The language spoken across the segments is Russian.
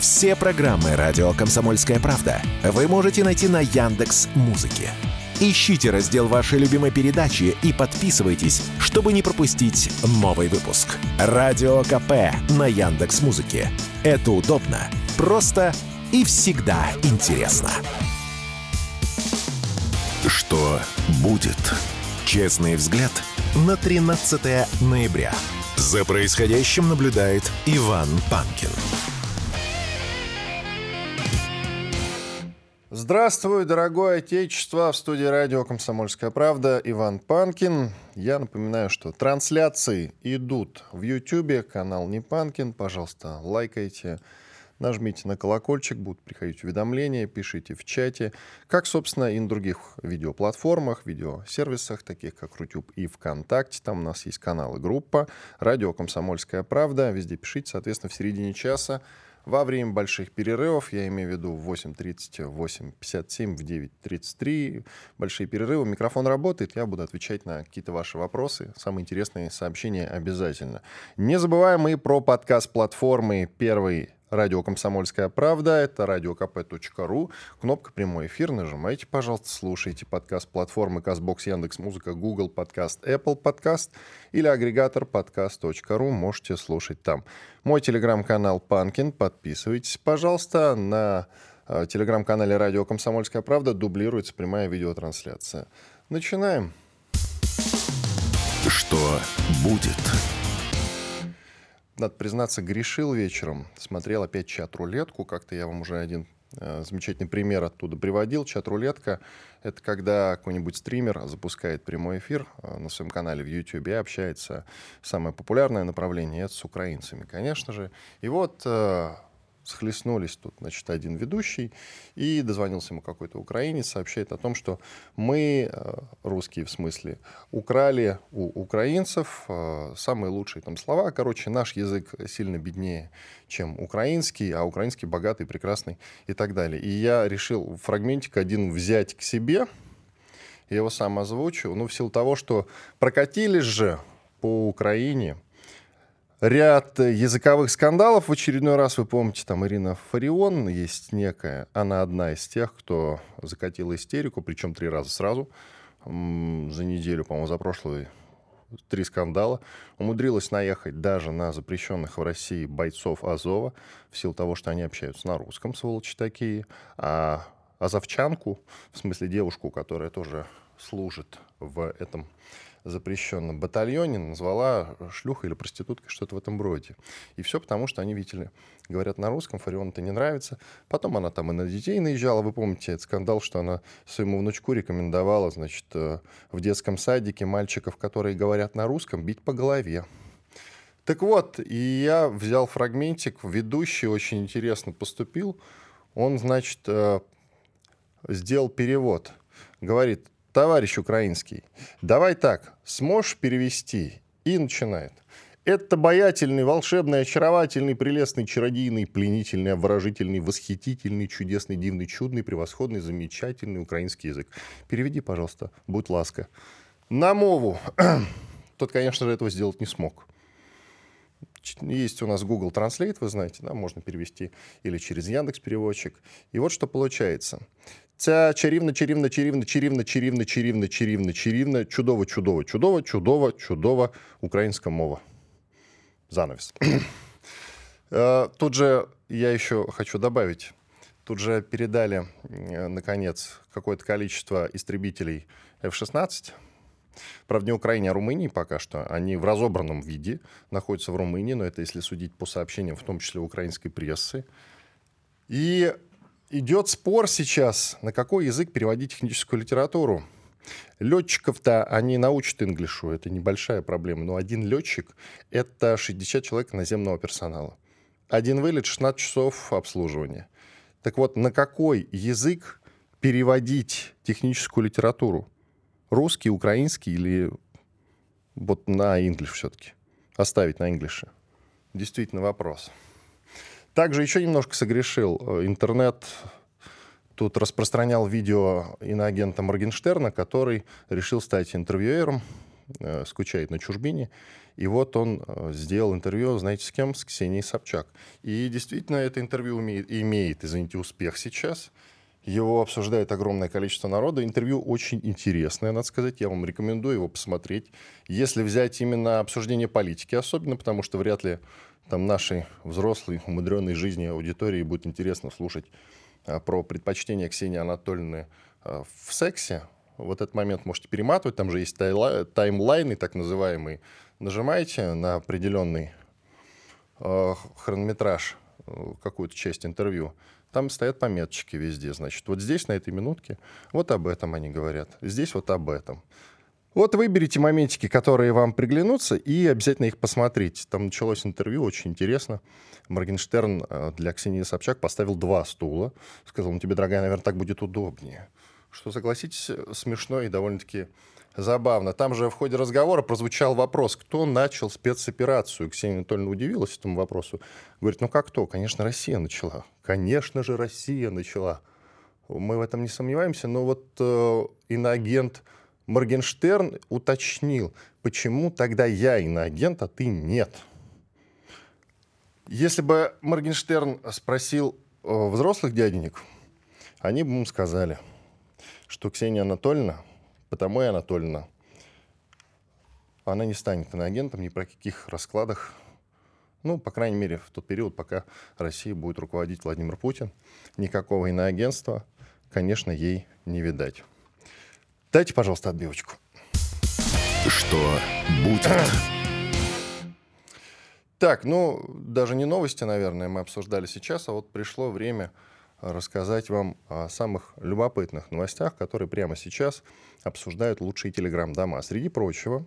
Все программы «Радио Комсомольская правда» вы можете найти на Яндекс Музыке. Ищите раздел вашей любимой передачи и подписывайтесь, чтобы не пропустить новый выпуск. Радио КП на Яндекс Музыке. Это удобно, просто и всегда интересно. Что будет? Честный взгляд на 13 ноября. За происходящим наблюдает Иван Панкин. Здравствуй, дорогое отечество! В студии радио «Комсомольская правда» Иван Панкин. Я напоминаю, что трансляции идут в YouTube, канал Не Панкин. Пожалуйста, лайкайте, нажмите на колокольчик, будут приходить уведомления, пишите в чате. Как, собственно, и на других видеоплатформах, видеосервисах, таких как Рутюб и ВКонтакте. Там у нас есть канал и группа «Радио «Комсомольская правда». Везде пишите, соответственно, в середине часа во время больших перерывов, я имею в виду в 8.30, в 8.57, в 9.33, большие перерывы, микрофон работает, я буду отвечать на какие-то ваши вопросы, самые интересные сообщения обязательно. Не забываем и про подкаст платформы «Первый Радио «Комсомольская правда», это radiokp.ru, кнопка «Прямой эфир», нажимайте, пожалуйста, слушайте подкаст платформы Казбокс, Яндекс Музыка, Google Подкаст, Apple Подкаст или агрегатор подкаст.ру, можете слушать там. Мой телеграм-канал Панкин, подписывайтесь, пожалуйста, на э, телеграм-канале «Радио «Комсомольская правда» дублируется прямая видеотрансляция. Начинаем. Что будет? Надо признаться, грешил вечером. Смотрел опять чат-рулетку. Как-то я вам уже один э, замечательный пример оттуда приводил. Чат-рулетка — это когда какой-нибудь стример запускает прямой эфир э, на своем канале в YouTube и общается. Самое популярное направление — это с украинцами, конечно же. И вот э, схлестнулись тут, значит, один ведущий, и дозвонился ему какой-то украинец, сообщает о том, что мы, э, русские в смысле, украли у украинцев э, самые лучшие там слова. Короче, наш язык сильно беднее, чем украинский, а украинский богатый, прекрасный и так далее. И я решил фрагментик один взять к себе, я его сам озвучу, ну, в силу того, что прокатились же по Украине – ряд языковых скандалов. В очередной раз, вы помните, там Ирина Фарион есть некая. Она одна из тех, кто закатила истерику, причем три раза сразу. За неделю, по-моему, за прошлый три скандала. Умудрилась наехать даже на запрещенных в России бойцов Азова в силу того, что они общаются на русском, сволочи такие. А азовчанку, в смысле девушку, которая тоже служит в этом запрещенном батальоне назвала шлюхой или проституткой, что-то в этом роде. И все потому, что они видели, говорят на русском, Фарион это не нравится. Потом она там и на детей наезжала. Вы помните этот скандал, что она своему внучку рекомендовала, значит, э, в детском садике мальчиков, которые говорят на русском, бить по голове. Так вот, и я взял фрагментик, ведущий очень интересно поступил. Он, значит, э, сделал перевод. Говорит, товарищ украинский, давай так, сможешь перевести? И начинает. Это обаятельный, волшебный, очаровательный, прелестный, чародийный, пленительный, обворожительный, восхитительный, чудесный, дивный, чудный, превосходный, замечательный украинский язык. Переведи, пожалуйста, будь ласка. На мову. Тот, конечно же, этого сделать не смог. Есть у нас Google Translate, вы знаете, да, можно перевести или через Яндекс переводчик. И вот что получается. Ця чарівна, чарівна, чарівна, чарівна, чарівна, чарівна, чарівна, чарівна, чудово, чудово, чудово, чудово, чудова українська мова. Занавес. Э, тут же я еще хочу добавить. Тут же передали, э, наконец, какое-то количество истребителей F-16. Правда, не Украине, а Румынии пока что. Они в разобранном виде находятся в Румынии, но это если судить по сообщениям, в том числе украинской прессы. И идет спор сейчас, на какой язык переводить техническую литературу. Летчиков-то они научат инглишу, это небольшая проблема. Но один летчик — это 60 человек наземного персонала. Один вылет — 16 часов обслуживания. Так вот, на какой язык переводить техническую литературу? Русский, украинский или вот на инглиш все-таки? Оставить на инглише? Действительно вопрос. Также еще немножко согрешил. Э, интернет тут распространял видео иноагента Моргенштерна, который решил стать интервьюером э, скучает на чужбине. И вот он э, сделал интервью, знаете, с кем? С Ксенией Собчак. И действительно это интервью имеет, имеет извините, успех сейчас. Его обсуждает огромное количество народа. Интервью очень интересное, надо сказать. Я вам рекомендую его посмотреть. Если взять именно обсуждение политики, особенно потому, что вряд ли там нашей взрослой, умудренной жизни аудитории будет интересно слушать а, про предпочтение Ксении Анатольевны а, в сексе. Вот этот момент можете перематывать. Там же есть таймлайны, так называемые. Нажимаете на определенный э, хронометраж, какую-то часть интервью. Там стоят пометочки везде, значит. Вот здесь, на этой минутке, вот об этом они говорят. Здесь вот об этом. Вот выберите моментики, которые вам приглянутся, и обязательно их посмотрите. Там началось интервью, очень интересно. Моргенштерн э, для Ксении Собчак поставил два стула. Сказал, ну тебе, дорогая, наверное, так будет удобнее. Что, согласитесь, смешно и довольно-таки забавно. Там же в ходе разговора прозвучал вопрос, кто начал спецоперацию. Ксения Анатольевна удивилась этому вопросу. Говорит, ну как кто? Конечно, Россия начала. Конечно же, Россия начала. Мы в этом не сомневаемся, но вот э, иноагент Моргенштерн уточнил, почему тогда я иноагент, а ты нет. Если бы Моргенштерн спросил э, взрослых дяденек, они бы ему сказали, что Ксения Анатольевна Потому и Анатольевна, она не станет иноагентом ни про каких раскладах. Ну, по крайней мере, в тот период, пока Россия будет руководить Владимир Путин, никакого иноагентства, конечно, ей не видать. Дайте, пожалуйста, отбивочку. Что будет? Так, ну, даже не новости, наверное, мы обсуждали сейчас, а вот пришло время рассказать вам о самых любопытных новостях, которые прямо сейчас обсуждают лучшие телеграм-дома. Среди прочего,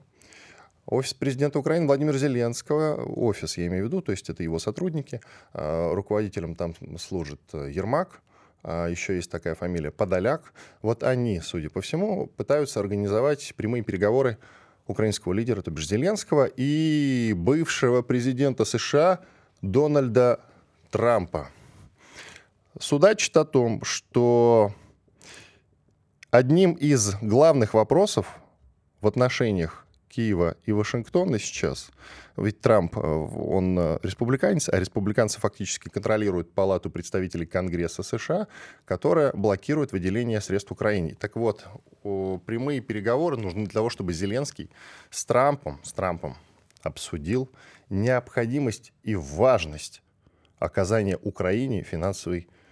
Офис президента Украины Владимира Зеленского, офис я имею в виду, то есть это его сотрудники, а, руководителем там служит э, Ермак, а еще есть такая фамилия Подоляк. Вот они, судя по всему, пытаются организовать прямые переговоры украинского лидера, то бишь Зеленского, и бывшего президента США Дональда Трампа. Судачит о том, что одним из главных вопросов в отношениях Киева и Вашингтона сейчас, ведь Трамп, э, он э, республиканец, а республиканцы фактически контролируют Палату представителей Конгресса США, которая блокирует выделение средств Украине. Так вот, прямые переговоры нужны для того, чтобы Зеленский с Трампом, с Трампом обсудил необходимость и важность оказания Украине финансовой помощи.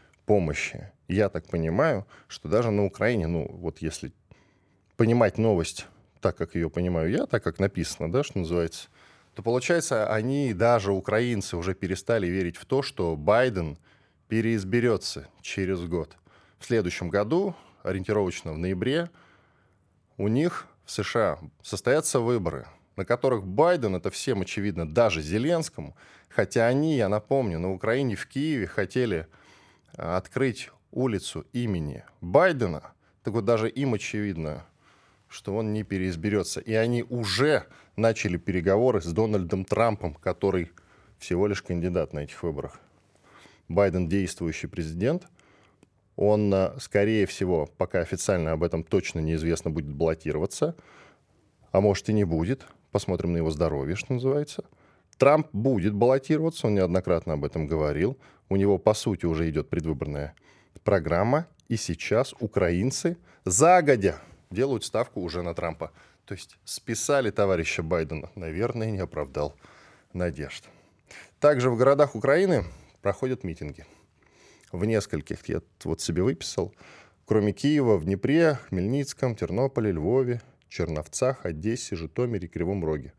Я так понимаю, что даже на Украине, ну вот если понимать новость так, как ее понимаю я, так как написано, да, что называется, то получается, они, даже украинцы, уже перестали верить в то, что Байден переизберется через год. В следующем году, ориентировочно в ноябре, у них в США состоятся выборы, на которых Байден, это всем очевидно, даже Зеленскому, хотя они, я напомню, на Украине, в Киеве хотели открыть улицу имени Байдена, так вот даже им очевидно, что он не переизберется. И они уже начали переговоры с Дональдом Трампом, который всего лишь кандидат на этих выборах. Байден действующий президент. Он, э, скорее всего, пока официально об этом точно неизвестно, будет баллотироваться. А может и не будет. Посмотрим на его здоровье, что называется. Трамп будет баллотироваться, он неоднократно об этом говорил. У него, по сути, уже идет предвыборная программа. И сейчас украинцы загодя делают ставку уже на Трампа. То есть списали товарища Байдена. Наверное, не оправдал надежд. Также в городах Украины проходят митинги. В нескольких, я вот себе выписал, кроме Киева, в Днепре, Хмельницком, Тернополе, Львове, Черновцах, Одессе, Житомире, Кривом Роге.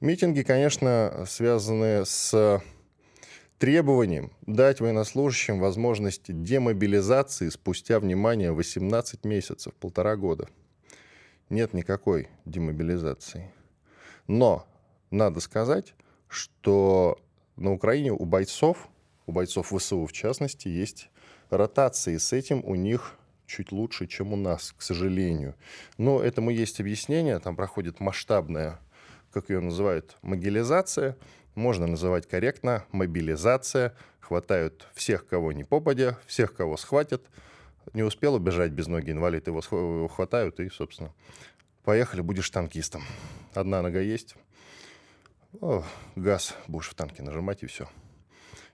Митинги, конечно, связаны с требованием дать военнослужащим возможность демобилизации спустя, внимание, 18 месяцев, полтора года. Нет никакой демобилизации. Но надо сказать, что на Украине у бойцов, у бойцов ВСУ в частности, есть ротации. С этим у них чуть лучше, чем у нас, к сожалению. Но этому есть объяснение. Там проходит масштабная как ее называют, могилизация, можно называть корректно мобилизация. Хватают всех, кого не попадя, всех, кого схватят. Не успел убежать без ноги инвалид, его хватают и, собственно, поехали, будешь танкистом. Одна нога есть, о, газ будешь в танке нажимать и все.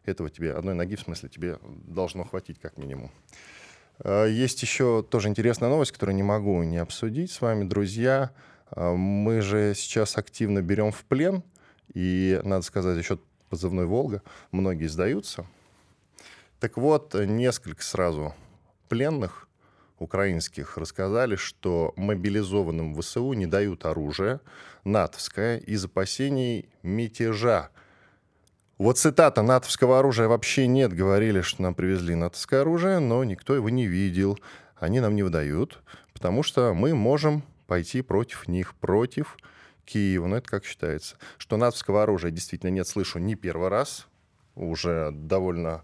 Этого тебе, одной ноги, в смысле, тебе должно хватить как минимум. А, есть еще тоже интересная новость, которую не могу не обсудить с вами, друзья. А, мы же сейчас активно берем в плен, и, надо сказать, еще позывной «Волга», многие сдаются. Так вот, несколько сразу пленных украинских рассказали, что мобилизованным ВСУ не дают оружие натовское из опасений мятежа. Вот цитата «натовского оружия вообще нет». Говорили, что нам привезли натовское оружие, но никто его не видел. Они нам не выдают, потому что мы можем пойти против них, против Киева. Ну, это как считается. Что натовского оружия действительно нет, слышу не первый раз. Уже довольно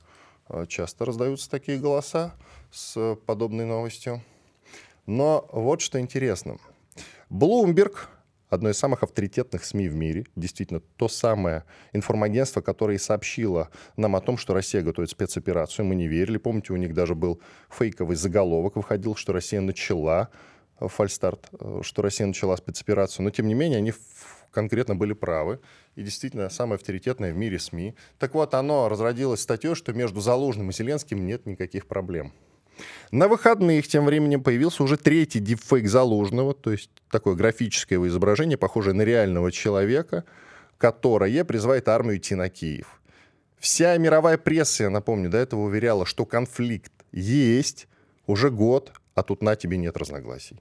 э, часто раздаются такие голоса с подобной новостью. Но вот что интересно. Bloomberg, одно из самых авторитетных СМИ в мире, действительно то самое информагентство, которое сообщило нам о том, что Россия готовит спецоперацию. Мы не верили. Помните, у них даже был фейковый заголовок, выходил, что Россия начала фальстарт, э, что Россия начала спецоперацию. Но, тем не менее, они конкретно были правы. И действительно, самое авторитетное в мире СМИ. Так вот, оно разродилось статьей, что между Залужным и Зеленским нет никаких проблем. На выходных тем временем появился уже третий дипфейк Залужного, то есть такое графическое его изображение, похожее на реального человека, которое призывает армию идти на Киев. Вся мировая пресса, я напомню, до этого уверяла, что конфликт есть уже год, а тут на тебе нет разногласий.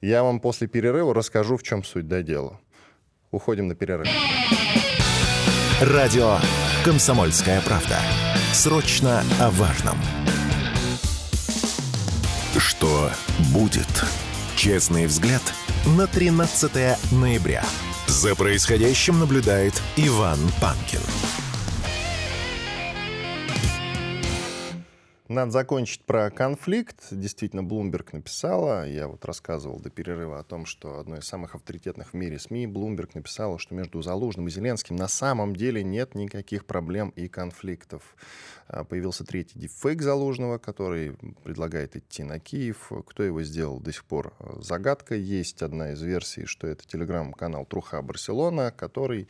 Я вам после перерыва расскажу, в чем суть до дела. Уходим на перерыв. Радио «Комсомольская правда». Срочно о важном. Что будет? Честный взгляд на 13 ноября. За происходящим наблюдает Иван Панкин. Надо закончить про конфликт. Действительно, Bloomberg написала, я вот рассказывал до перерыва о том, что одно из самых авторитетных в мире СМИ, Bloomberg написала, что между Залужным и Зеленским на самом деле нет никаких проблем и конфликтов. А, появился третий дипфейк Залужного, который предлагает идти на Киев. Кто его сделал, до сих пор а, загадка. Есть одна из версий, что это телеграм-канал Труха Барселона, который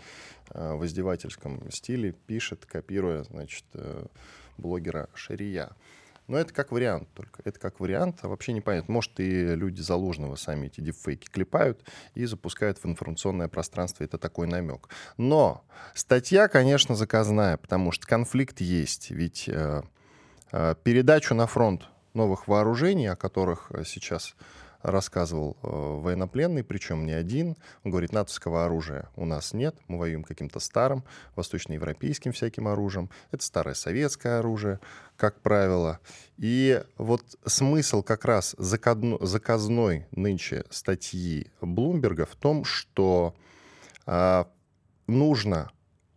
а, в издевательском стиле пишет, копируя, значит, э, блогера Шария. Но это как вариант только. Это как вариант, а вообще непонятно. Может, и люди Залужного сами эти дипфейки клепают и запускают в информационное пространство. Это такой намек. Но статья, конечно, заказная, потому что конфликт есть. Ведь э, э, передачу на фронт новых вооружений, о которых э, сейчас рассказывал э, военнопленный, причем не один. Он говорит, натовского оружия у нас нет, мы воюем каким-то старым, восточноевропейским всяким оружием. Это старое советское оружие, как правило. И вот смысл как раз заказной нынче статьи Блумберга в том, что э, нужно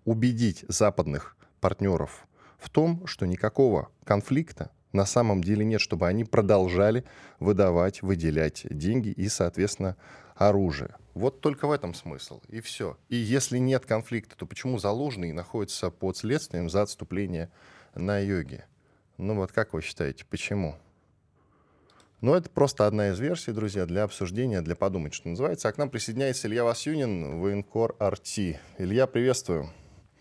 убедить западных партнеров в том, что никакого конфликта на самом деле нет, чтобы они продолжали выдавать, выделять деньги и, соответственно, оружие. Вот только в этом смысл, и все. И если нет конфликта, то почему Залужный находится под следствием за отступление на йоге? Ну вот как вы считаете, почему? Ну, это просто одна из версий, друзья, для обсуждения, для подумать, что называется. А к нам присоединяется Илья Васюнин, военкор Арти. Илья, приветствую.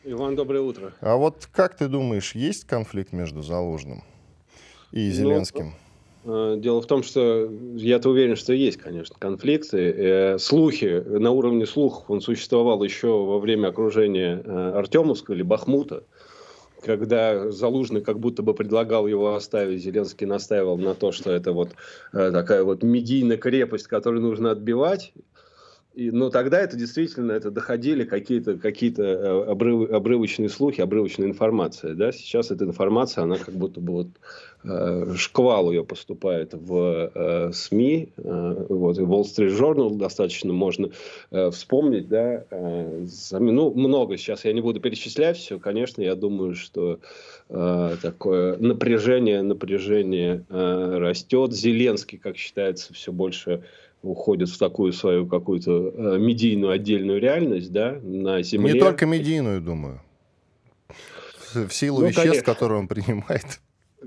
Иван, доброе утро. А вот как ты думаешь, есть конфликт между Залужным и ну, Зеленским? Ну, дело в том, что я-то уверен, что есть, конечно, конфликты. Э, слухи, на уровне слухов он существовал еще во время окружения э, Артемовска или Бахмута, когда Залужный как будто бы предлагал его оставить, Зеленский настаивал на то, что это вот такая вот медийная крепость, которую нужно отбивать. И, но тогда это действительно это доходили какие-то какие обрыв, обрывочные слухи, обрывочная информация. Да? Сейчас эта информация, она как будто бы вот шквал ее поступает в э, СМИ, э, вот, и Wall Street Journal достаточно можно э, вспомнить, да, э, ну, много сейчас я не буду перечислять все, конечно, я думаю, что э, такое напряжение, напряжение э, растет, Зеленский, как считается, все больше уходит в такую свою какую-то э, медийную отдельную реальность, да, на земле. Не только медийную, думаю. В силу ну, веществ, конечно. которые он принимает.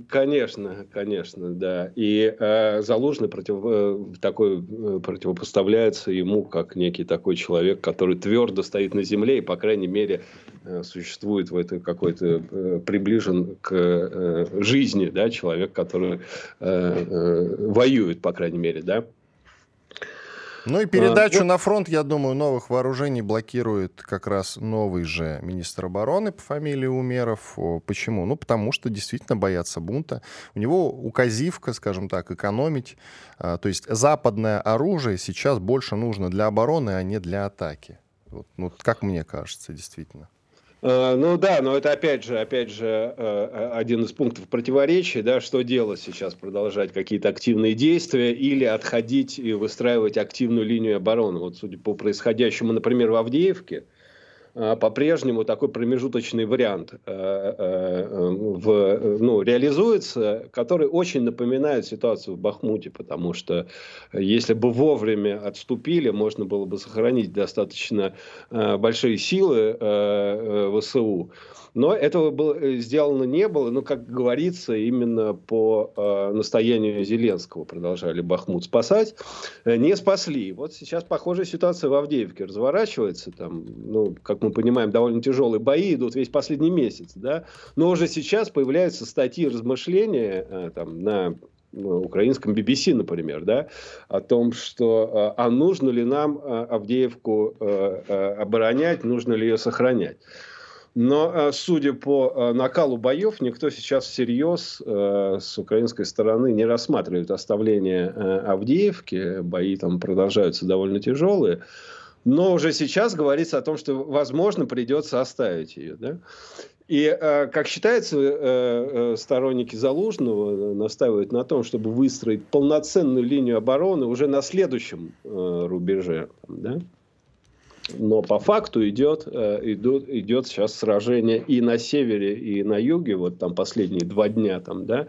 Конечно, конечно, да. И э, Залужный против, э, такой э, противопоставляется ему как некий такой человек, который твердо стоит на земле и, по крайней мере, э, существует в этой какой-то э, приближен к э, жизни, да, человек, который э, э, воюет, по крайней мере, да. Ну и передачу а, на фронт, я думаю, новых вооружений блокирует как раз новый же министр обороны по фамилии Умеров. Почему? Ну, потому что действительно боятся бунта. У него указивка, скажем так, экономить. А, то есть западное оружие сейчас больше нужно для обороны, а не для атаки. Вот, ну, как мне кажется, действительно. Э, ну да, но это опять же, опять же э, один из пунктов противоречия, да, что делать сейчас, продолжать какие-то активные действия или отходить и выстраивать активную линию обороны. Вот судя по происходящему, например, в Авдеевке, по-прежнему такой промежуточный вариант э, э, в, ну, реализуется, который очень напоминает ситуацию в Бахмуте, потому что если бы вовремя отступили, можно было бы сохранить достаточно э, большие силы ВСУ. Но этого было, э, сделано не было. Но, как говорится, именно по э, настоянию Зеленского продолжали Бахмут спасать. Э, не спасли. Вот сейчас похожая ситуация в Авдеевке разворачивается. Там, ну, как мы понимаем, довольно тяжелые бои идут весь последний месяц. Да? Но уже сейчас появляются статьи размышления э, там, на ну, украинском BBC, например, да, о том, что а нужно ли нам Авдеевку оборонять, нужно ли ее сохранять. Но, э, судя по э, накалу боев, никто сейчас всерьез э, с украинской стороны не рассматривает оставление Авдеевки. Бои там продолжаются довольно тяжелые. Но уже сейчас говорится о том, что, возможно, придется оставить ее. Да? И, как считается, сторонники Залужного настаивают на том, чтобы выстроить полноценную линию обороны уже на следующем рубеже. Да? Но по факту идет, э, идет, идет сейчас сражение и на севере, и на юге, вот там последние два дня там, да,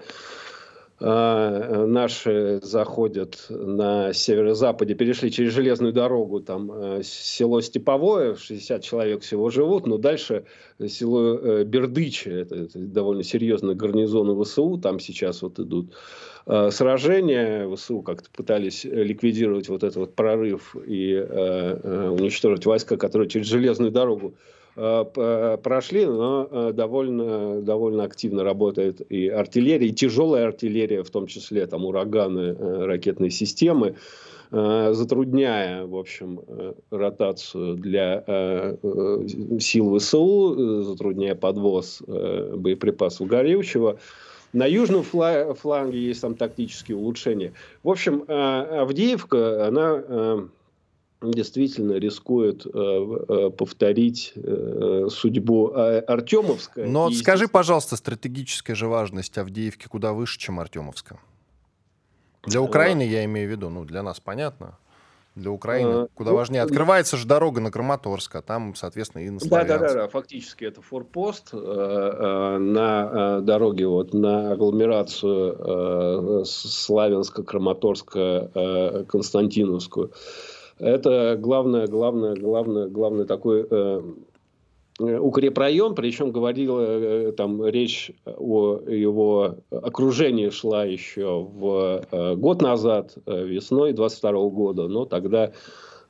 наши заходят на северо-западе, перешли через железную дорогу, там э, село Степовое, 60 человек всего живут, но дальше село э, Бердычи, это, это довольно серьезный гарнизон ВСУ, там сейчас вот идут Э, сражения. ВСУ как-то пытались ликвидировать вот этот вот прорыв и э, э, уничтожить войска, которые через железную дорогу прошли, но довольно, довольно активно работает и артиллерия, и тяжелая артиллерия, в том числе там ураганы, ракетные системы, затрудняя, в общем, ротацию для сил ВСУ, затрудняя подвоз боеприпасов горючего. На южном фланге есть там тактические улучшения. В общем, э, Авдеевка, она э, действительно рискует э, повторить судьбу Артемовска. Но и, скажи, пожалуйста, стратегическая же важность Авдеевки куда выше, чем Артемовска? Для Украины я имею в виду, ну, для нас понятно для Украины, а, куда ну, важнее. Открывается же дорога на Краматорск, а там, соответственно, и на Славянск. Да, да, да, фактически это форпост э, э, на э, дороге вот на агломерацию э, Славянска, Краматорска, э, Константиновскую. Это главное, главное, главное, главное такой э, Э, укрепрайон, причем говорила э, там речь о его окружении шла еще в э, год назад, весной 22 года, но тогда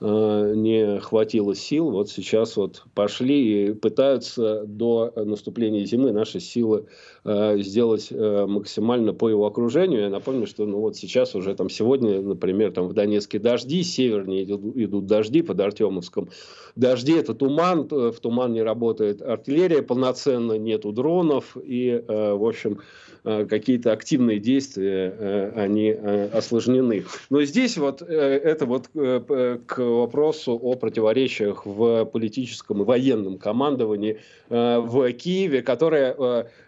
не хватило сил. Вот сейчас вот пошли и пытаются до наступления зимы наши силы э, сделать э, максимально по его окружению. Я напомню, что ну, вот сейчас уже там сегодня, например, там в Донецке дожди, севернее идут, идут дожди под Артемовском. Дожди – это туман, в туман не работает артиллерия полноценно, нету дронов и, в общем, Э, какие-то активные действия, э, они э, осложнены. Но здесь вот это вот к вопросу о противоречиях в политическом и военном командовании в Киеве, которое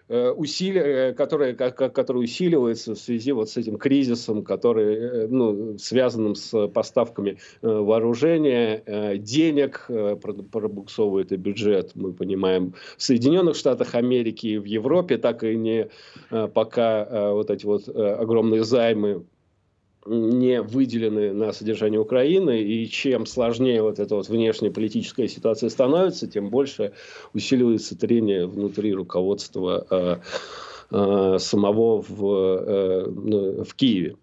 Э, усили, э, которое, которое усиливается в связи вот с этим кризисом, который, э, ну, связанным с поставками вооружения, денег, пробуксовывает и бюджет, мы понимаем, в Соединенных Штатах Америки, в Европе так и не пока вот эти вот огромные займы не выделены на содержание Украины, и чем сложнее вот эта вот внешняя политическая ситуация становится, тем больше усиливается трение внутри руководства э, самого в, ну, в Киеве.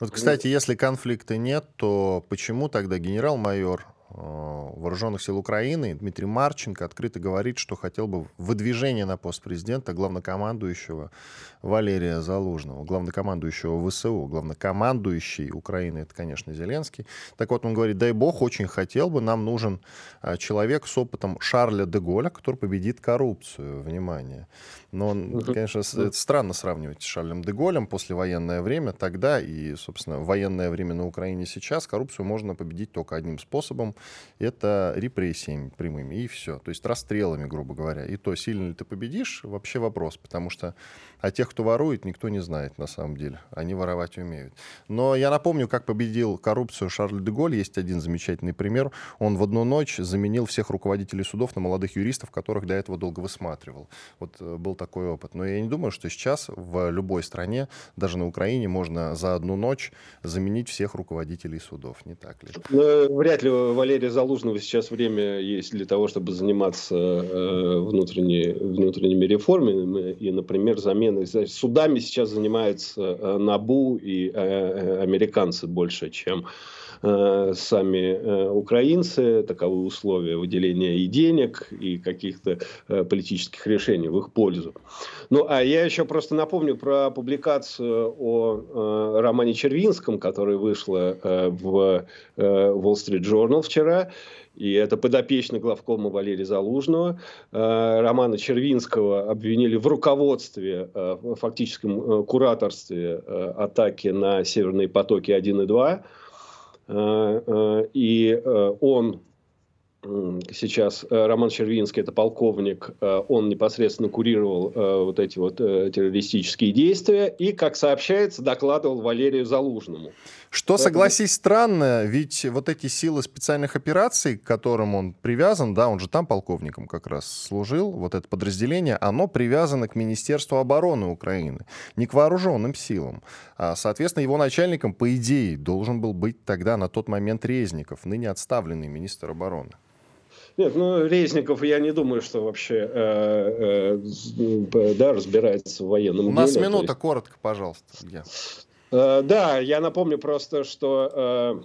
Вот, кстати, если конфликта нет, то почему тогда генерал-майор Э, вооруженных сил Украины Дмитрий Марченко открыто говорит, что хотел бы выдвижение на пост президента главнокомандующего Валерия Залужного, главнокомандующего ВСУ, главнокомандующий Украины, это, конечно, Зеленский. Так вот, он говорит, дай бог, очень хотел бы, нам нужен э, человек с опытом Шарля де Голля, который победит коррупцию. Внимание. Но, конечно, это странно сравнивать с Шарлем де Голлем послевоенное время тогда и, собственно, военное время на Украине сейчас. Коррупцию можно победить только одним способом это репрессиями прямыми, и все. То есть расстрелами, грубо говоря. И то, сильно ли ты победишь, вообще вопрос, потому что о тех, кто ворует, никто не знает на самом деле. Они воровать умеют. Но я напомню, как победил коррупцию Шарль де Голь. Есть один замечательный пример. Он в одну ночь заменил всех руководителей судов на молодых юристов, которых до этого долго высматривал. Вот э, был такой опыт. Но я не думаю, что сейчас в любой стране, даже на Украине, можно за одну ночь заменить всех руководителей судов. Не так ли? Ну, вряд ли Валерия Залужного сейчас время есть для того, чтобы заниматься э, внутренней, внутренними реформами и, например, заменой. Судами сейчас занимаются э, НАБУ и американцы больше, чем сами украинцы, таковы условия выделения и денег, и каких-то политических решений в их пользу. Ну, а я еще просто напомню про публикацию о романе Червинском, которая вышла в Wall Street Journal вчера, и это подопечный главкома Валерия Залужного. Э, Романа Червинского обвинили в руководстве, э, в фактическом э, кураторстве атаки на Северные потоки 1 и 2. И он сейчас э, Роман Червинский, это полковник, э, он непосредственно курировал э, вот эти вот террористические действия и, как сообщается, докладывал Валерию Залужному. Что, Поэтому... согласись, странно, ведь вот эти силы специальных операций, к которым он привязан, да, он же там полковником как раз служил, вот это подразделение, оно привязано к Министерству обороны Украины, не к вооруженным силам. А, соответственно, его начальником, по идее, должен был быть тогда на тот момент Резников, ныне отставленный министр обороны. Нет, ну Резников, я не думаю, что вообще э, э, да, разбирается в военном У деле. У нас минута, есть... коротко, пожалуйста. Я. Э, да, я напомню просто, что э,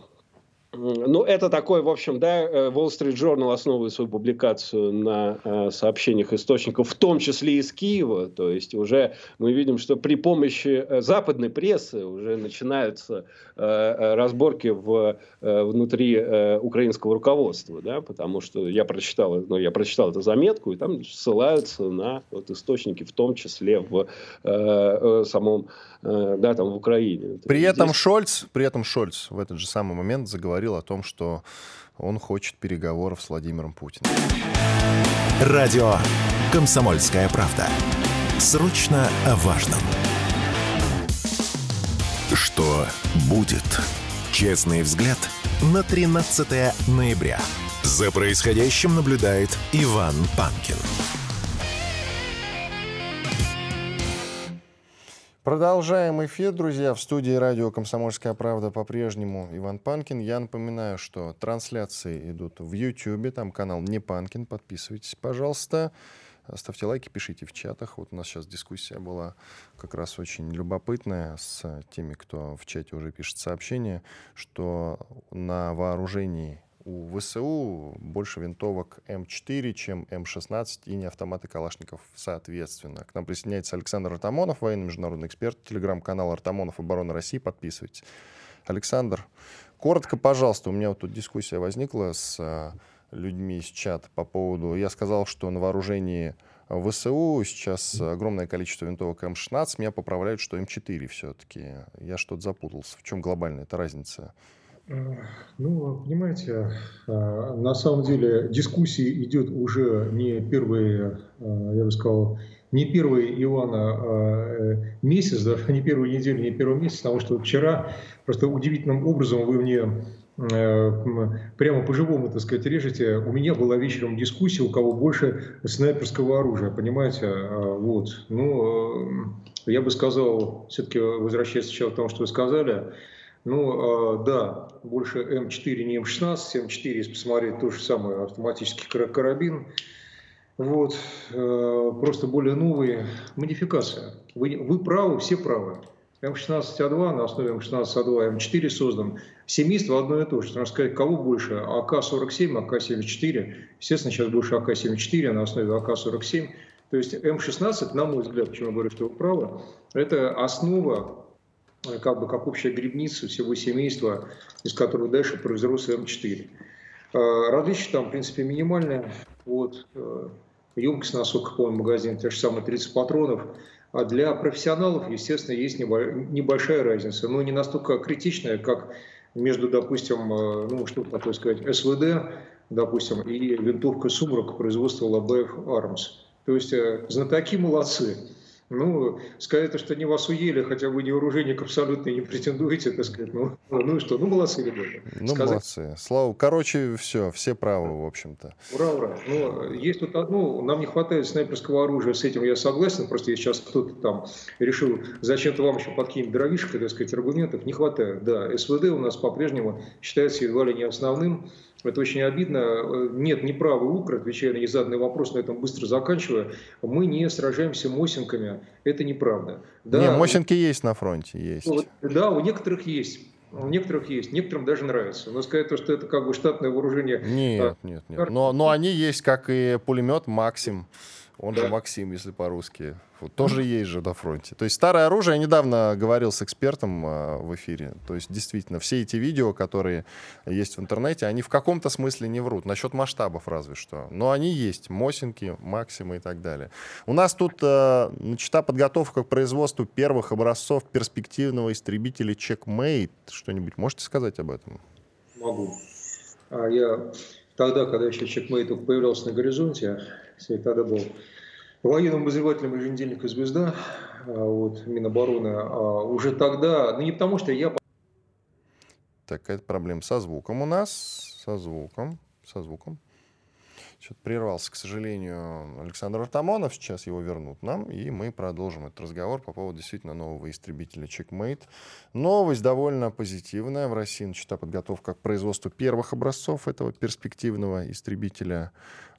ну, это такой, в общем, да, э, Wall Street Journal основывает свою публикацию на э, сообщениях источников, в том числе из Киева. То есть уже мы видим, что при помощи э, западной прессы уже начинаются э, э разборки в, э, внутри э, украинского руководства, да, потому что я прочитал, ну, я прочитал эту заметку, и там ссылаются на вот, источники, в том числе в э, э, самом Э, да, там в Украине. При этом Здесь... Шольц, при этом Шольц в этот же самый момент заговорил о том, что он хочет переговоров с Владимиром Путиным. Радио «Комсомольская правда». Срочно о важном. Что будет? Честный взгляд на 13 ноября. За происходящим наблюдает Иван Панкин. Продолжаем эфир, друзья. В студии радио «Комсомольская правда» по-прежнему Иван Панкин. Я напоминаю, что трансляции идут в YouTube, там канал «Не Панкин». Подписывайтесь, пожалуйста. Ставьте лайки, пишите в чатах. Вот у нас сейчас дискуссия была как раз очень любопытная с теми, кто в чате уже пишет сообщения, что на вооружении у ВСУ больше винтовок М4, чем М16 и не автоматы Калашников соответственно. К нам присоединяется Александр Артамонов, военный международный эксперт, телеграм-канал Артамонов обороны России. Подписывайтесь. Александр, коротко, пожалуйста, у меня вот тут дискуссия возникла с а, людьми из чата по поводу... Я сказал, что на вооружении ВСУ сейчас огромное количество винтовок М16. Меня поправляют, что М4 все-таки. Я что-то запутался. В чем глобальная эта разница? Ну, понимаете, а, на самом деле дискуссия идет уже не первые, а, я бы сказал, не первый Ивана месяц, даже не первую неделю, не первый месяц, потому что вчера просто удивительным образом вы мне прямо по-живому, так сказать, режете. У меня была вечером дискуссия, у кого больше снайперского оружия, понимаете? Вот. Ну, я бы сказал, все-таки возвращаясь сначала к тому, что вы сказали, ну, э, да, больше М4, не М16. М4, если посмотреть, то же самое, автоматический карабин. Вот, э, просто более новые модификация. Вы, вы правы, все правы. М16А2 на основе М16А2 М4 создан. Семейство одно и то же. Надо сказать, кого больше? АК-47, АК-74. Естественно, сейчас больше АК-74 на основе АК-47. То есть М16, на мой взгляд, почему я говорю, что вы правы, это основа, как бы как общая грибница всего семейства, из которого дальше произрос М4. Э, различия там, в принципе, минимальные. Вот. Э, емкость, насколько помню, магазин, те же самые 30 патронов. А для профессионалов, естественно, есть небольшая разница, но не настолько критичная, как между, допустим, ну, что такое сказать, СВД, допустим, и винтовка «Сумрак» производства Лабаев Армс. То есть э, знатоки молодцы. Ну, сказать, что не вас уели, хотя вы не вооруженник абсолютно не претендуете, так сказать, ну, ну и что, ну молодцы, ребята. Ну, сказать... молодцы. Слава, короче, все, все правы, в общем-то. Ура, ура. Ну, есть тут одно, нам не хватает снайперского оружия, с этим я согласен, просто сейчас кто-то там решил зачем-то вам еще подкинуть дровишек, так сказать, аргументов, не хватает. Да, СВД у нас по-прежнему считается едва ли не основным, это очень обидно. Нет, не правы Укр, отвечая на незаданный вопрос, на этом быстро заканчивая. Мы не сражаемся мосинками. Это неправда. Да, не, мосинки есть на фронте, есть. Да, у некоторых есть. У некоторых есть, некоторым даже нравится. Но сказать то, что это как бы штатное вооружение... Нет, а, нет, нет. Но, но они есть, как и пулемет «Максим». Он да. же Максим, если по-русски. Вот, тоже есть же на фронте. То есть старое оружие, я недавно говорил с экспертом э, в эфире. То есть действительно, все эти видео, которые есть в интернете, они в каком-то смысле не врут. Насчет масштабов разве что. Но они есть. Мосинки, Максимы и так далее. У нас тут э, начата подготовка к производству первых образцов перспективного истребителя Checkmate. Что-нибудь можете сказать об этом? Могу. А я тогда, когда еще Checkmate появлялся на горизонте, я тогда был военным обозревателем еженедельника «Звезда», а, вот, Минобороны, а уже тогда, ну не потому что я... Так, это проблема со звуком у нас, со звуком, со звуком. Что-то прервался, к сожалению, Александр Артамонов. Сейчас его вернут нам, и мы продолжим этот разговор по поводу действительно нового истребителя Checkmate. Новость довольно позитивная. В России начата подготовка к производству первых образцов этого перспективного истребителя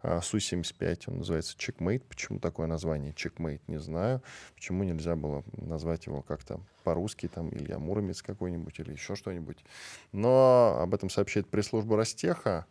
Су-75. Он называется Checkmate. Почему такое название Checkmate, не знаю. Почему нельзя было назвать его как-то по-русски, там, Илья Муромец какой-нибудь или еще что-нибудь. Но об этом сообщает пресс-служба Ростеха.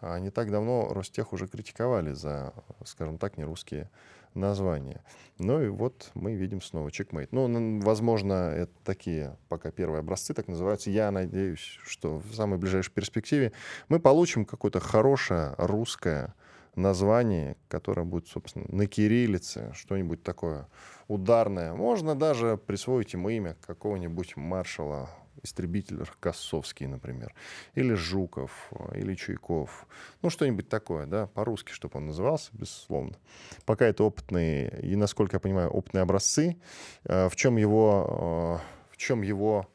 А не так давно Ростех уже критиковали за, скажем так, нерусские названия. Ну и вот мы видим снова чекмейт. Ну, возможно, это такие пока первые образцы, так называются. Я надеюсь, что в самой ближайшей перспективе мы получим какое-то хорошее русское название, которое будет, собственно, на кириллице, что-нибудь такое ударное. Можно даже присвоить ему имя какого-нибудь маршала истребитель Косовский, например, или Жуков, или Чуйков, ну, что-нибудь такое, да, по-русски, чтобы он назывался, безусловно. Пока это опытные, и, насколько я понимаю, опытные образцы. Э, в чем его, э, в чем его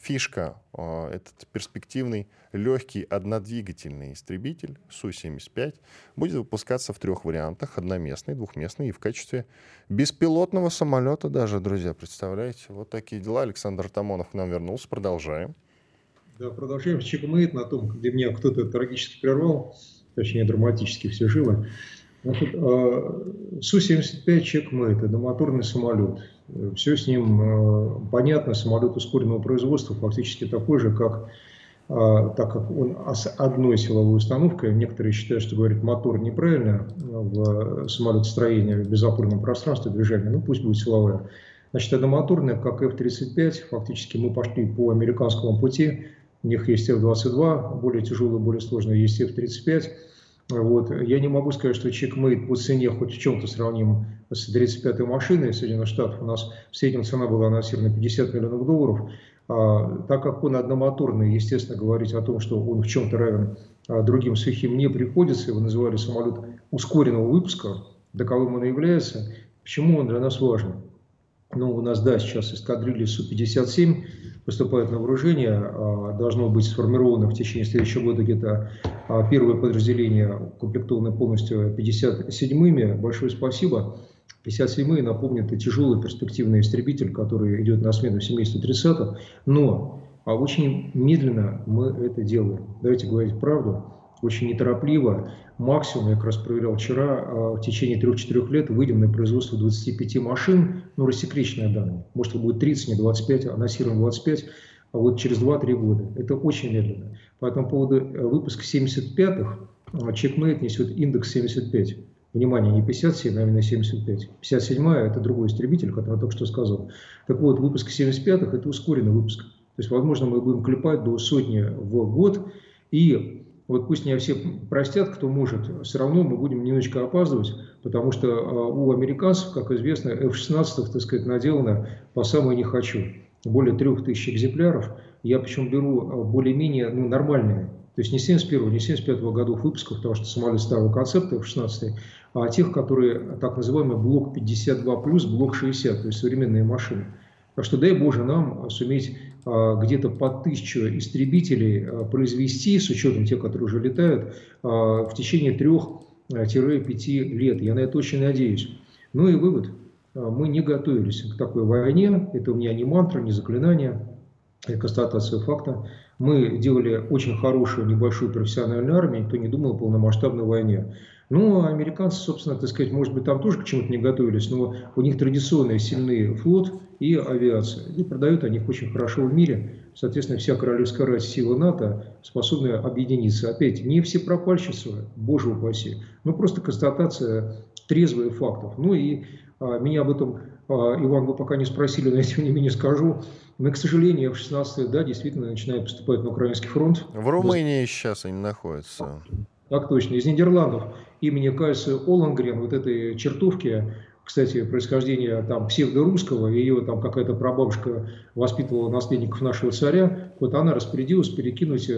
фишка, э, этот перспективный легкий однодвигательный истребитель Су-75 будет выпускаться в трех вариантах, одноместный, двухместный и в качестве беспилотного самолета даже, друзья, представляете? Вот такие дела. Александр Тамонов к нам вернулся, продолжаем. Да, продолжаем. Чекмейт на том, где меня кто-то трагически прервал, точнее драматически все живо. А, Су-75 Чекмейт – это моторный самолет. Все с ним а, понятно. Самолет ускоренного производства фактически такой же, как а, так как он с одной силовой установкой, некоторые считают, что говорит мотор неправильно в самолетостроении, в безопорном пространстве движения, ну пусть будет силовая. Значит, одномоторная, как F-35, фактически мы пошли по американскому пути, у них есть F-22, более тяжелый, более сложный, есть F-35, вот. Я не могу сказать, что чекмейт по цене хоть в чем-то сравним с 35-й машиной Соединенных Штатов. У нас в среднем цена была анонсирована 50 миллионов долларов. А, так как он одномоторный, естественно, говорить о том, что он в чем-то равен а, другим сухим не приходится. Его называли самолет ускоренного выпуска, таковым он и является. Почему он для нас важен? Ну, у нас, да, сейчас эскадрильи Су-57 поступают на вооружение, а, должно быть сформировано в течение следующего года где-то а, первое подразделение, укомплектованное полностью 57-ми. Большое спасибо. 57-й, напомню, это тяжелый перспективный истребитель, который идет на смену семейству 30-х. Но а очень медленно мы это делаем. Давайте говорить правду. Очень неторопливо. Максимум, я как раз проверял вчера, а, в течение 3-4 лет выйдем на производство 25 машин, ну, рассекреченные данные. Может, это будет 30, не 25, анонсируем 25, а вот через 2-3 года. Это очень медленно. По этому поводу э, выпуск 75-х, чекмейт несет индекс 75. Внимание, не 57, а именно 75. 57-я – это другой истребитель, который я только что сказал. Так вот, выпуск 75-х – это ускоренный выпуск. То есть, возможно, мы будем клепать до сотни в год. И вот пусть не все простят, кто может, все равно мы будем немножечко опаздывать, потому что а, у американцев, как известно, F-16, так сказать, наделано по самой не хочу. Более трех тысяч экземпляров. Я причем беру а, более-менее ну, нормальные. То есть не 71 не 75 годов выпуска, потому что самолет старого концепта F-16, а тех, которые так называемый блок 52 плюс, блок 60, то есть современные машины. Так что дай Боже нам суметь а, где-то по тысячу истребителей а, произвести, с учетом тех, которые уже летают, а, в течение трех-пяти лет. Я на это очень надеюсь. Ну и вывод. Мы не готовились к такой войне. Это у меня не мантра, не заклинание, это констатация факта. Мы делали очень хорошую небольшую профессиональную армию, никто не думал о полномасштабной войне. Ну, американцы, собственно, так сказать, может быть, там тоже к чему-то не готовились, но у них традиционный сильный флот и авиация. И продают они их очень хорошо в мире. Соответственно, вся королевская рать сила НАТО способны объединиться. Опять, не все пропальщицы, боже упаси, но просто констатация трезвых фактов. Ну и а, меня об этом, а, Иван, вы пока не спросили, но я тем не менее скажу. Мы, к сожалению, в 16 да, действительно начинают поступать на украинский фронт. В Румынии сейчас они находятся. Так точно. Из Нидерландов имени Кайсы Олангрен, вот этой чертовки, кстати, происхождение там псевдорусского, ее там какая-то прабабушка воспитывала наследников нашего царя, вот она распорядилась перекинуть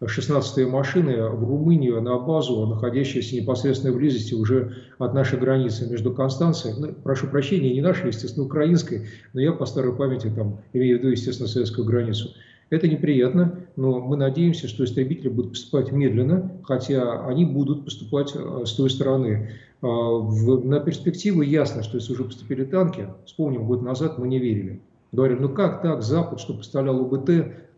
16-е э, машины в Румынию на базу, находящуюся непосредственно близости уже от нашей границы между Констанцией, ну, прошу прощения, не нашей, естественно, украинской, но я по старой памяти там имею в виду, естественно, советскую границу. Это неприятно, но мы надеемся, что истребители будут поступать медленно, хотя они будут поступать э, с той стороны. А, на перспективу ясно, что если уже поступили танки, вспомним, год назад мы не верили. Говорим, ну как так, Запад, что поставлял УБТ,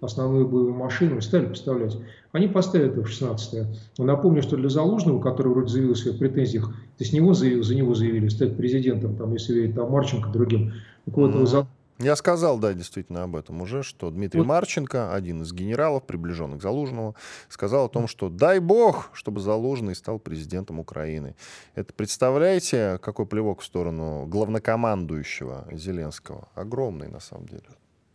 основную боевую машину, стали поставлять. Они поставят в 16 Напомню, что для Залужного, который вроде заявил о своих претензиях, то есть него заявил, за него заявили стать президентом, там, если верить там, Марченко другим. Так вот, mm-hmm. Я сказал, да, действительно об этом уже, что Дмитрий вот. Марченко, один из генералов, приближенных к Залужному, сказал о том, что дай бог, чтобы Залужный стал президентом Украины. Это представляете, какой плевок в сторону главнокомандующего Зеленского? Огромный, на самом деле.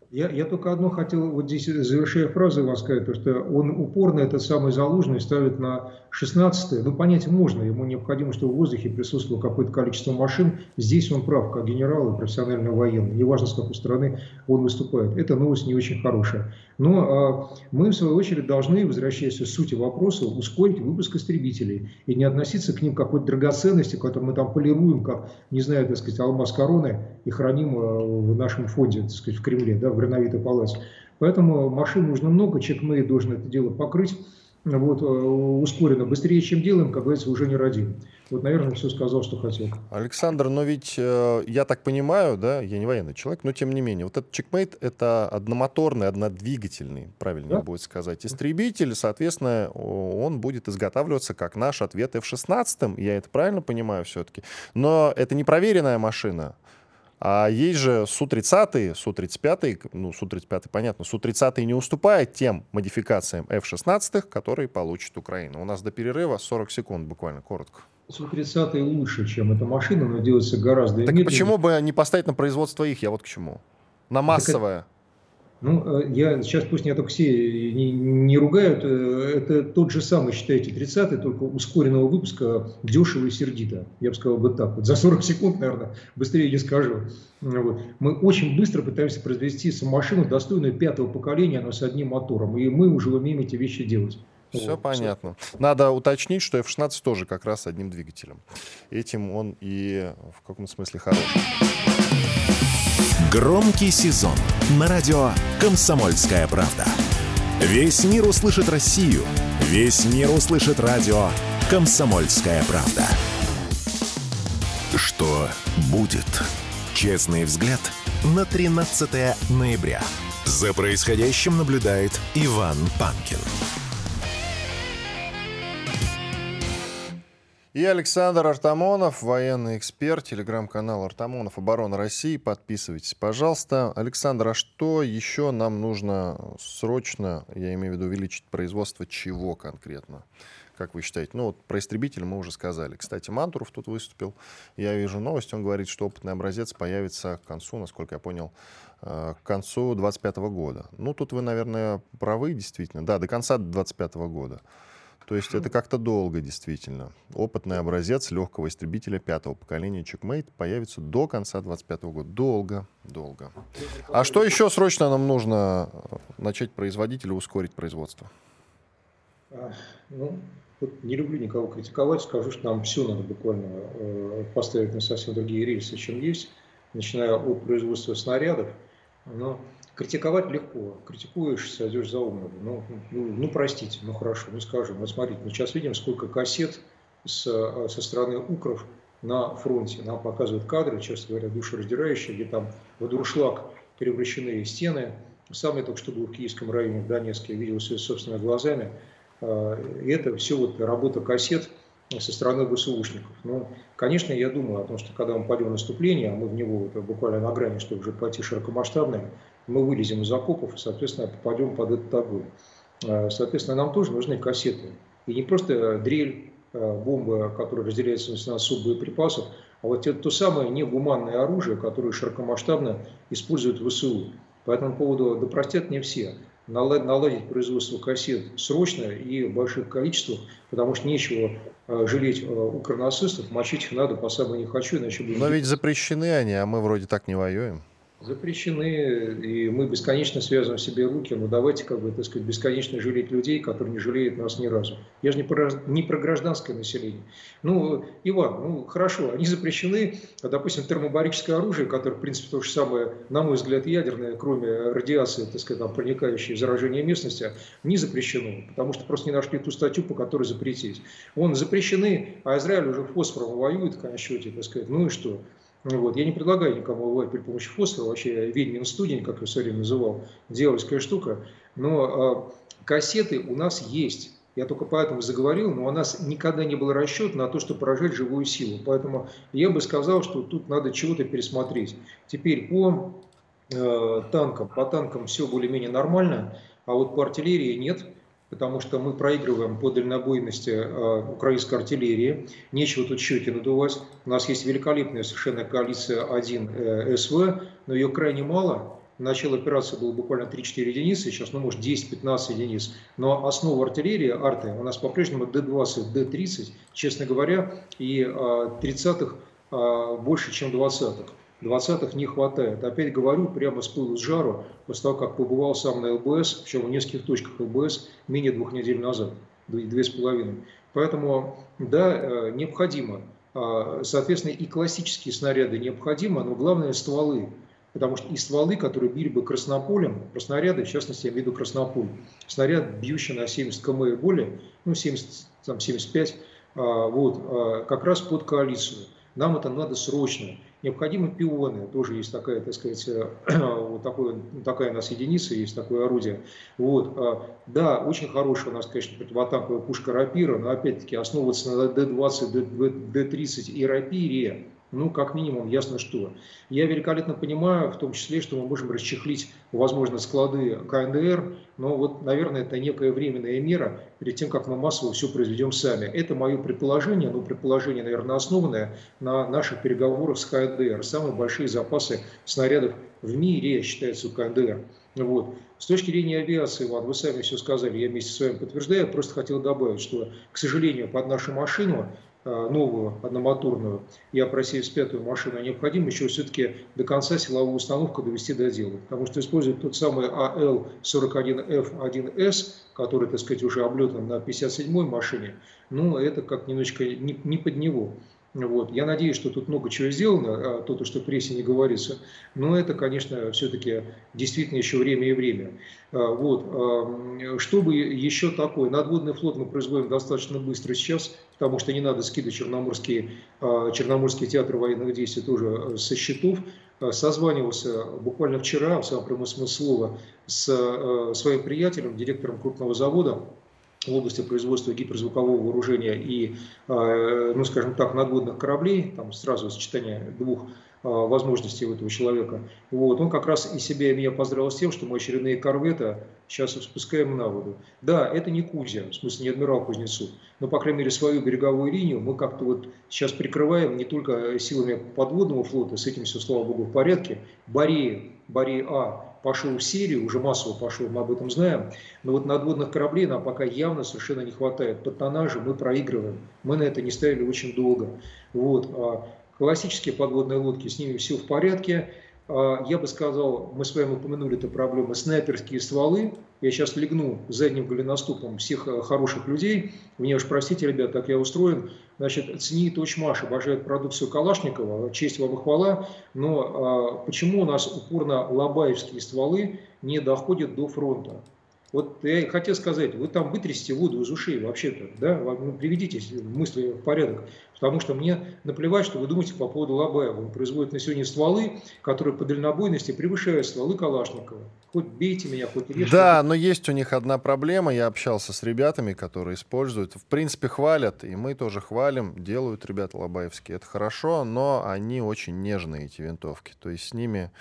Я, я только одно хотел, вот здесь завершая фразу вам сказать, то что он упорно этот самый Залужный ставит на 16 ну понять можно, ему необходимо, чтобы в воздухе присутствовало какое-то количество машин, здесь он прав, как генерал и профессионально военный, неважно с какой стороны он выступает. Эта новость не очень хорошая. Но а, мы, в свою очередь, должны, возвращаясь к сути вопроса, ускорить выпуск истребителей и не относиться к ним как какой-то драгоценности, которую мы там полируем, как, не знаю, так сказать, алмаз короны и храним а, в нашем фонде, так сказать, в Кремле, да, в Реновитой палате. Поэтому машин нужно много, чекмей должен это дело покрыть вот, э, ускоренно, быстрее, чем делаем, как говорится, уже не родим. Вот, наверное, все сказал, что хотел. Александр, но ведь э, я так понимаю, да, я не военный человек, но тем не менее, вот этот чекмейт это одномоторный, однодвигательный, правильно да? будет сказать, истребитель, соответственно, он будет изготавливаться как наш ответ F-16, я это правильно понимаю все-таки, но это не проверенная машина, а есть же Су-30, Су-35, ну, Су-35 понятно, Су-30 не уступает тем модификациям F-16, которые получит Украина. У нас до перерыва 40 секунд буквально, коротко. Су-30 лучше, чем эта машина, но делается гораздо Так медленнее. почему бы не поставить на производство их, я вот к чему? На массовое. Так ну, э, я сейчас пусть только все не, не ругают, э, это тот же самый, считайте, 30-й, только ускоренного выпуска дешево и сердито. Я бы сказал бы так. Вот за 40 секунд, наверное, быстрее не скажу. Вот. Мы очень быстро пытаемся произвести машину, достойную пятого поколения, но с одним мотором. И мы уже умеем эти вещи делать. Все вот, понятно. Все. Надо уточнить, что F-16 тоже как раз одним двигателем. Этим он и в каком смысле хороший. Громкий сезон на радио «Комсомольская правда». Весь мир услышит Россию. Весь мир услышит радио «Комсомольская правда». Что будет? Честный взгляд на 13 ноября. За происходящим наблюдает Иван Панкин. И Александр Артамонов, военный эксперт, телеграм-канал Артамонов Оборона России. Подписывайтесь, пожалуйста. Александр, а что еще нам нужно срочно, я имею в виду увеличить производство чего конкретно? Как вы считаете? Ну, вот про истребитель мы уже сказали. Кстати, Мантуров тут выступил. Я вижу новость, он говорит, что опытный образец появится к концу, насколько я понял, э, к концу 2025 года. Ну, тут вы, наверное, правы, действительно. Да, до конца 2025 года. То есть это как-то долго, действительно. Опытный образец легкого истребителя пятого поколения Checkmate появится до конца 2025 года. Долго, долго. А что еще срочно нам нужно э, начать производить или ускорить производство? Ну, вот не люблю никого критиковать, скажу, что нам все надо буквально э, поставить на совсем другие рельсы, чем есть, начиная от производства снарядов. Но Критиковать легко. Критикуешь, сойдешь за умного. Ну, ну, ну, простите, ну хорошо, ну скажем. Вот смотрите, мы сейчас видим, сколько кассет с, со стороны укров на фронте. Нам показывают кадры, честно говоря, душераздирающие, где там в дуршлаг превращены стены. Самый только что был в Киевском районе, в Донецке, видел все собственными глазами. А, и это все вот работа кассет со стороны ВСУшников. Ну, конечно, я думаю о том, что когда мы пойдем в наступление, а мы в него буквально на грани, чтобы уже пойти широкомасштабное, мы вылезем из окопов и, соответственно, попадем под этот огонь. А, соответственно, нам тоже нужны кассеты. И не просто дрель, а, бомба, которая разделяется на суб боеприпасов, а вот это то самое негуманное оружие, которое широкомасштабно используют ВСУ. По этому поводу, да не все, наладить производство кассет срочно и в больших количествах, потому что нечего жалеть укронацистов, мочить их надо по самой не хочу, иначе будем... Но ведь запрещены они, а мы вроде так не воюем запрещены, и мы бесконечно связываем себе руки, но давайте, как бы, так сказать, бесконечно жалеть людей, которые не жалеют нас ни разу. Я же не про, не про гражданское население. Ну, Иван, ну, хорошо, они запрещены, а, допустим, термобарическое оружие, которое, в принципе, то же самое, на мой взгляд, ядерное, кроме радиации, так сказать, там, проникающей в заражение местности, не запрещено, потому что просто не нашли ту статью, по которой запретить. Он запрещены, а Израиль уже фосфором воюет, в конечном счете, так сказать, ну и что? Вот. Я не предлагаю никому воевать при помощи фосфора, вообще ведьмин студень, как я все время называл, дьявольская штука. Но э, кассеты у нас есть. Я только поэтому заговорил, но у нас никогда не был расчет на то, что поражать живую силу. Поэтому я бы сказал, что тут надо чего-то пересмотреть. Теперь по э, танкам, по танкам все более-менее нормально, а вот по артиллерии нет потому что мы проигрываем по дальнобойности э, украинской артиллерии. Нечего тут щеки надувать. У нас есть великолепная совершенно коалиция 1 э, СВ, но ее крайне мало. Начало операции было буквально 3-4 единицы, сейчас, ну, может, 10-15 единиц. Но основа артиллерии, арты, у нас по-прежнему Д-20, Д-30, честно говоря, и 30-х э, э, больше, чем 20-х. 20-х не хватает. Опять говорю, прямо с пылу с жару, после того, как побывал сам на ЛБС, причем в нескольких точках ЛБС, менее двух недель назад, две с половиной. Поэтому, да, э, необходимо. А, соответственно, и классические снаряды необходимо, но главное стволы. Потому что и стволы, которые били бы краснополем, про снаряды, в частности, я имею в виду краснополь, снаряд, бьющий на 70 км и более, ну, 70, там, 75, а, вот, а, как раз под коалицию. Нам это надо срочно. Необходимы пионы, тоже есть такая, так сказать, э, вот такой, такая у нас единица, есть такое орудие. Вот. А, да, очень хорошая у нас, конечно, противотанковая пушка «Рапира», но опять-таки основываться на Д-20, Д-30 и «Рапире» Ну, как минимум, ясно что. Я великолепно понимаю, в том числе, что мы можем расчехлить, возможно, склады КНДР, но вот, наверное, это некая временная мера перед тем, как мы массово все произведем сами. Это мое предположение, но предположение, наверное, основанное на наших переговорах с КНДР. Самые большие запасы снарядов в мире считаются у КНДР. Вот. С точки зрения авиации, Иван, вы сами все сказали, я вместе с вами подтверждаю, просто хотел добавить, что, к сожалению, под нашу машину новую одномоторную и опросеев-пятую машину, необходимо еще все-таки до конца силовую установку довести до дела. Потому что используют тот самый АЛ-41Ф1С, который, так сказать, уже облетан на 57-й машине, ну, это как немножечко не, не под него. Вот. Я надеюсь, что тут много чего сделано, а то, что в прессе не говорится. Но это, конечно, все-таки действительно еще время и время. А, вот. А, чтобы еще такое? Надводный флот мы производим достаточно быстро сейчас, потому что не надо скидывать Черноморский, а, Черноморский театр военных действий тоже со счетов. Созванивался буквально вчера, в самом прямом смысле слова, с своим приятелем, директором крупного завода, в области производства гиперзвукового вооружения и, ну, скажем так, надводных кораблей, там сразу сочетание двух а, возможностей у этого человека. Вот. Он как раз и себя и меня поздравил с тем, что мы очередные корветы сейчас спускаем на воду. Да, это не Кузя, в смысле не адмирал Кузнецов, но, по крайней мере, свою береговую линию мы как-то вот сейчас прикрываем не только силами подводного флота, с этим все, слава богу, в порядке. Борея, Борея А пошел в Сирию, уже массово пошел, мы об этом знаем, но вот надводных кораблей нам пока явно совершенно не хватает. Под тоннажем мы проигрываем, мы на это не ставили очень долго. Вот. А Классические подводные лодки, с ними все в порядке. А, я бы сказал, мы с вами упомянули эту проблему, снайперские стволы. Я сейчас легну задним голеностопом всех э, хороших людей. Мне уж простите, ребят, так я устроен. Значит, ЦНИ и Точмаш обожают продукцию Калашникова, честь вам и хвала. Но а, почему у нас упорно лобаевские стволы не доходят до фронта? Вот я хотел сказать, вы там вытрясите воду из ушей вообще-то, да, ну, приведите мысли в порядок. Потому что мне наплевать, что вы думаете по поводу Лобаева. Он производит на сегодня стволы, которые по дальнобойности превышают стволы Калашникова. Хоть бейте меня, хоть режьте. Да, но есть у них одна проблема. Я общался с ребятами, которые используют. В принципе, хвалят, и мы тоже хвалим. Делают ребята лобаевские. Это хорошо, но они очень нежные, эти винтовки. То есть с ними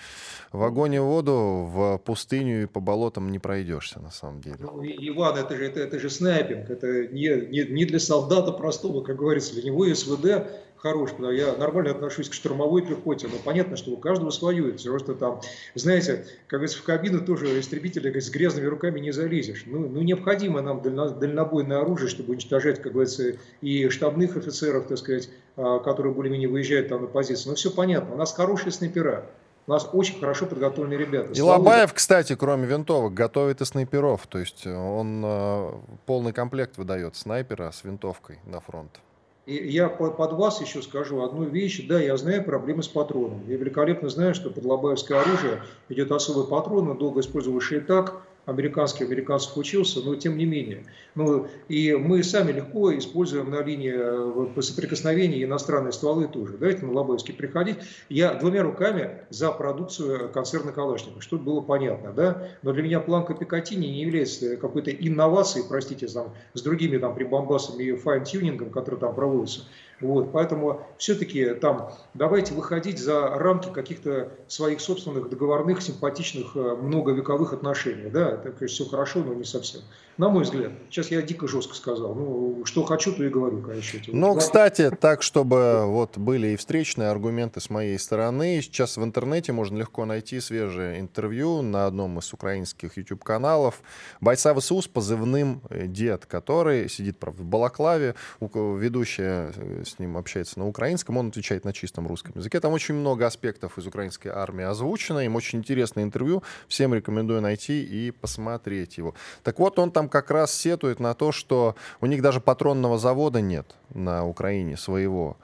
в огонь и воду, в пустыню и по болотам не пройдешься, на самом деле. Ну, Иван, это же, это, это же снайпинг. Это не, не, не для солдата простого, как говорится, для него СВД хорош, да, я нормально отношусь к штурмовой пехоте, но понятно, что у каждого свое, все что там, знаете, как говорится, в кабину тоже истребителя с грязными руками не залезешь. Ну, ну необходимо нам дально, дальнобойное оружие, чтобы уничтожать, как говорится, и штабных офицеров, так сказать, а, которые более-менее выезжают там на позиции. Но все понятно, у нас хорошие снайпера. У нас очень хорошо подготовленные ребята. И Лобаев, кстати, кроме винтовок, готовит и снайперов. То есть он э, полный комплект выдает снайпера с винтовкой на фронт. И я под вас еще скажу одну вещь. Да, я знаю проблемы с патроном. Я великолепно знаю, что под лобаевское оружие идет особый патрон, долго использовавший так, американский, американцев учился, но тем не менее. Ну, и мы сами легко используем на линии э, соприкосновения иностранные стволы тоже. Давайте на Лобаевские переходить. Я двумя руками за продукцию концерна Калашникова, чтобы было понятно. Да? Но для меня планка Пикатинни не является какой-то инновацией, простите, там, с другими там, прибамбасами и fine-tuning ом, который там проводится. Вот, поэтому все-таки там давайте выходить за рамки каких-то своих собственных договорных, симпатичных, э, многовековых отношений. Да, это, конечно, все хорошо, но не совсем. На мой взгляд. Сейчас я дико жестко сказал. Ну, что хочу, то и говорю, конечно. Ну, да. кстати, так, чтобы вот были и встречные аргументы с моей стороны. Сейчас в интернете можно легко найти свежее интервью на одном из украинских YouTube-каналов бойца ВСУ с позывным э, «Дед», который сидит, правда, в Балаклаве, ведущая э, с ним общается на украинском, он отвечает на чистом русском языке. Там очень много аспектов из украинской армии озвучено, им очень интересное интервью, всем рекомендую найти и посмотреть его. Так вот, он там как раз сетует на то, что у них даже патронного завода нет на Украине своего.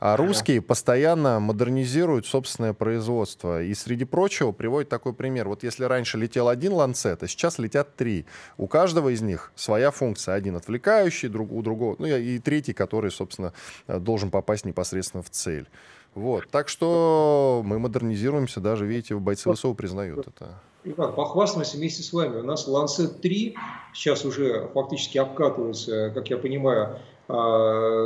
А русские постоянно модернизируют собственное производство. И среди прочего приводит такой пример. Вот если раньше летел один ланцет, а сейчас летят три. У каждого из них своя функция. Один отвлекающий, друг, у другого, ну и третий, который, собственно, э, должен попасть непосредственно в цель. Вот. Так что мы модернизируемся, даже, видите, бойцы ВСУ признают это. Иван, похвастаемся вместе с вами. У нас Lancet 3 сейчас уже фактически обкатывается, как я понимаю,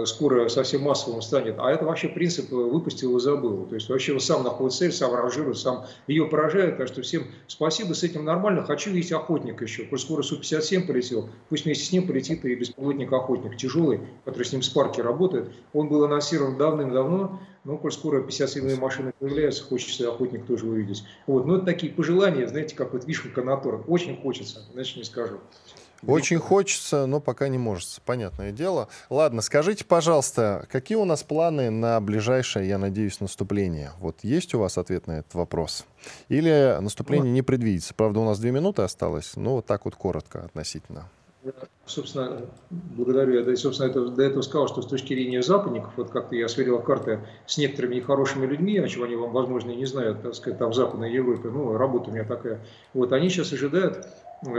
скоро совсем массовым станет. А это вообще принцип выпустил и забыл. То есть вообще он сам находит цель, сам ранжирует, сам ее поражает. Так что всем спасибо, с этим нормально. Хочу видеть охотник еще. Коль скоро Су-57 полетел, пусть вместе с ним полетит и беспилотник-охотник тяжелый, который с ним в спарке работает. Он был анонсирован давным-давно, но коль скоро 57 машины появляются, хочется охотник тоже увидеть. Вот. Но это такие пожелания, знаете, как вот вишенка на торт. Очень хочется, иначе не скажу. Очень хочется, но пока не может, понятное дело. Ладно, скажите, пожалуйста, какие у нас планы на ближайшее, я надеюсь, наступление? Вот есть у вас ответ на этот вопрос? Или наступление не предвидится? Правда, у нас две минуты осталось, но вот так вот коротко относительно. Собственно, благодарю. Я, собственно, это, до этого сказал, что с точки зрения западников, вот как-то я сверил карты с некоторыми нехорошими людьми, о чем они вам, возможно, и не знают, так сказать, там в Западной Европе, ну, работа у меня такая. Вот они сейчас ожидают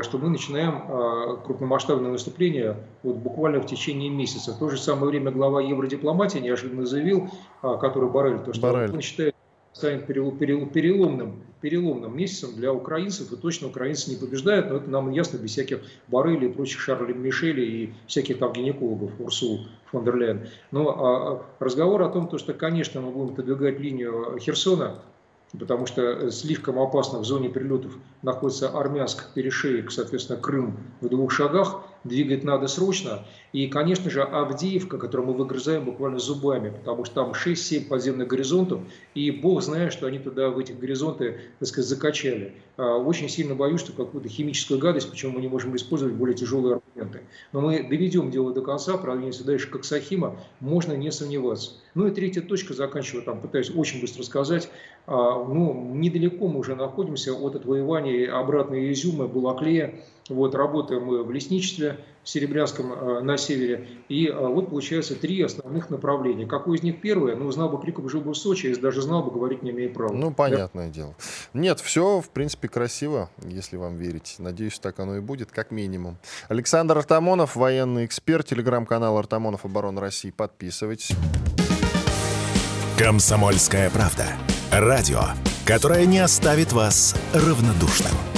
что мы начинаем а, крупномасштабное наступление вот буквально в течение месяца. В то же самое время глава евродипломатии неожиданно заявил, а, который Барель, то, что Барель. он считает станет переломным, переломным месяцем для украинцев, и точно украинцы не побеждают, но это нам ясно без всяких Барыли и прочих Шарли Мишели и всяких там гинекологов, Урсул фон дер Ляйен. Но а, разговор о том, что, конечно, мы будем подвигать линию Херсона, потому что слишком опасно в зоне прилетов находится Армянск, Перешеек, соответственно, Крым в двух шагах – двигать надо срочно. И, конечно же, Авдеевка, которую мы выгрызаем буквально зубами, потому что там 6-7 подземных горизонтов, и бог знает, что они туда в эти горизонты, так сказать, закачали. А, очень сильно боюсь, что какую-то химическую гадость, почему мы не можем использовать более тяжелые аргументы. Но мы доведем дело до конца, продвинемся дальше как Сахима, можно не сомневаться. Ну и третья точка, заканчиваю там, пытаюсь очень быстро сказать, а, ну, недалеко мы уже находимся от отвоевания обратной Изюма, Балаклея, вот, работаем мы в лесничестве в Серебрянском э, на севере. И э, вот получается три основных направления. Какое из них первое? Ну, знал бы Криков, жил бы в Сочи, если даже знал бы, говорить не имеет права. Ну, понятное да? дело. Нет, все, в принципе, красиво, если вам верить. Надеюсь, так оно и будет, как минимум. Александр Артамонов, военный эксперт, телеграм-канал Артамонов Оборона России. Подписывайтесь. Комсомольская правда. Радио, которое не оставит вас равнодушным.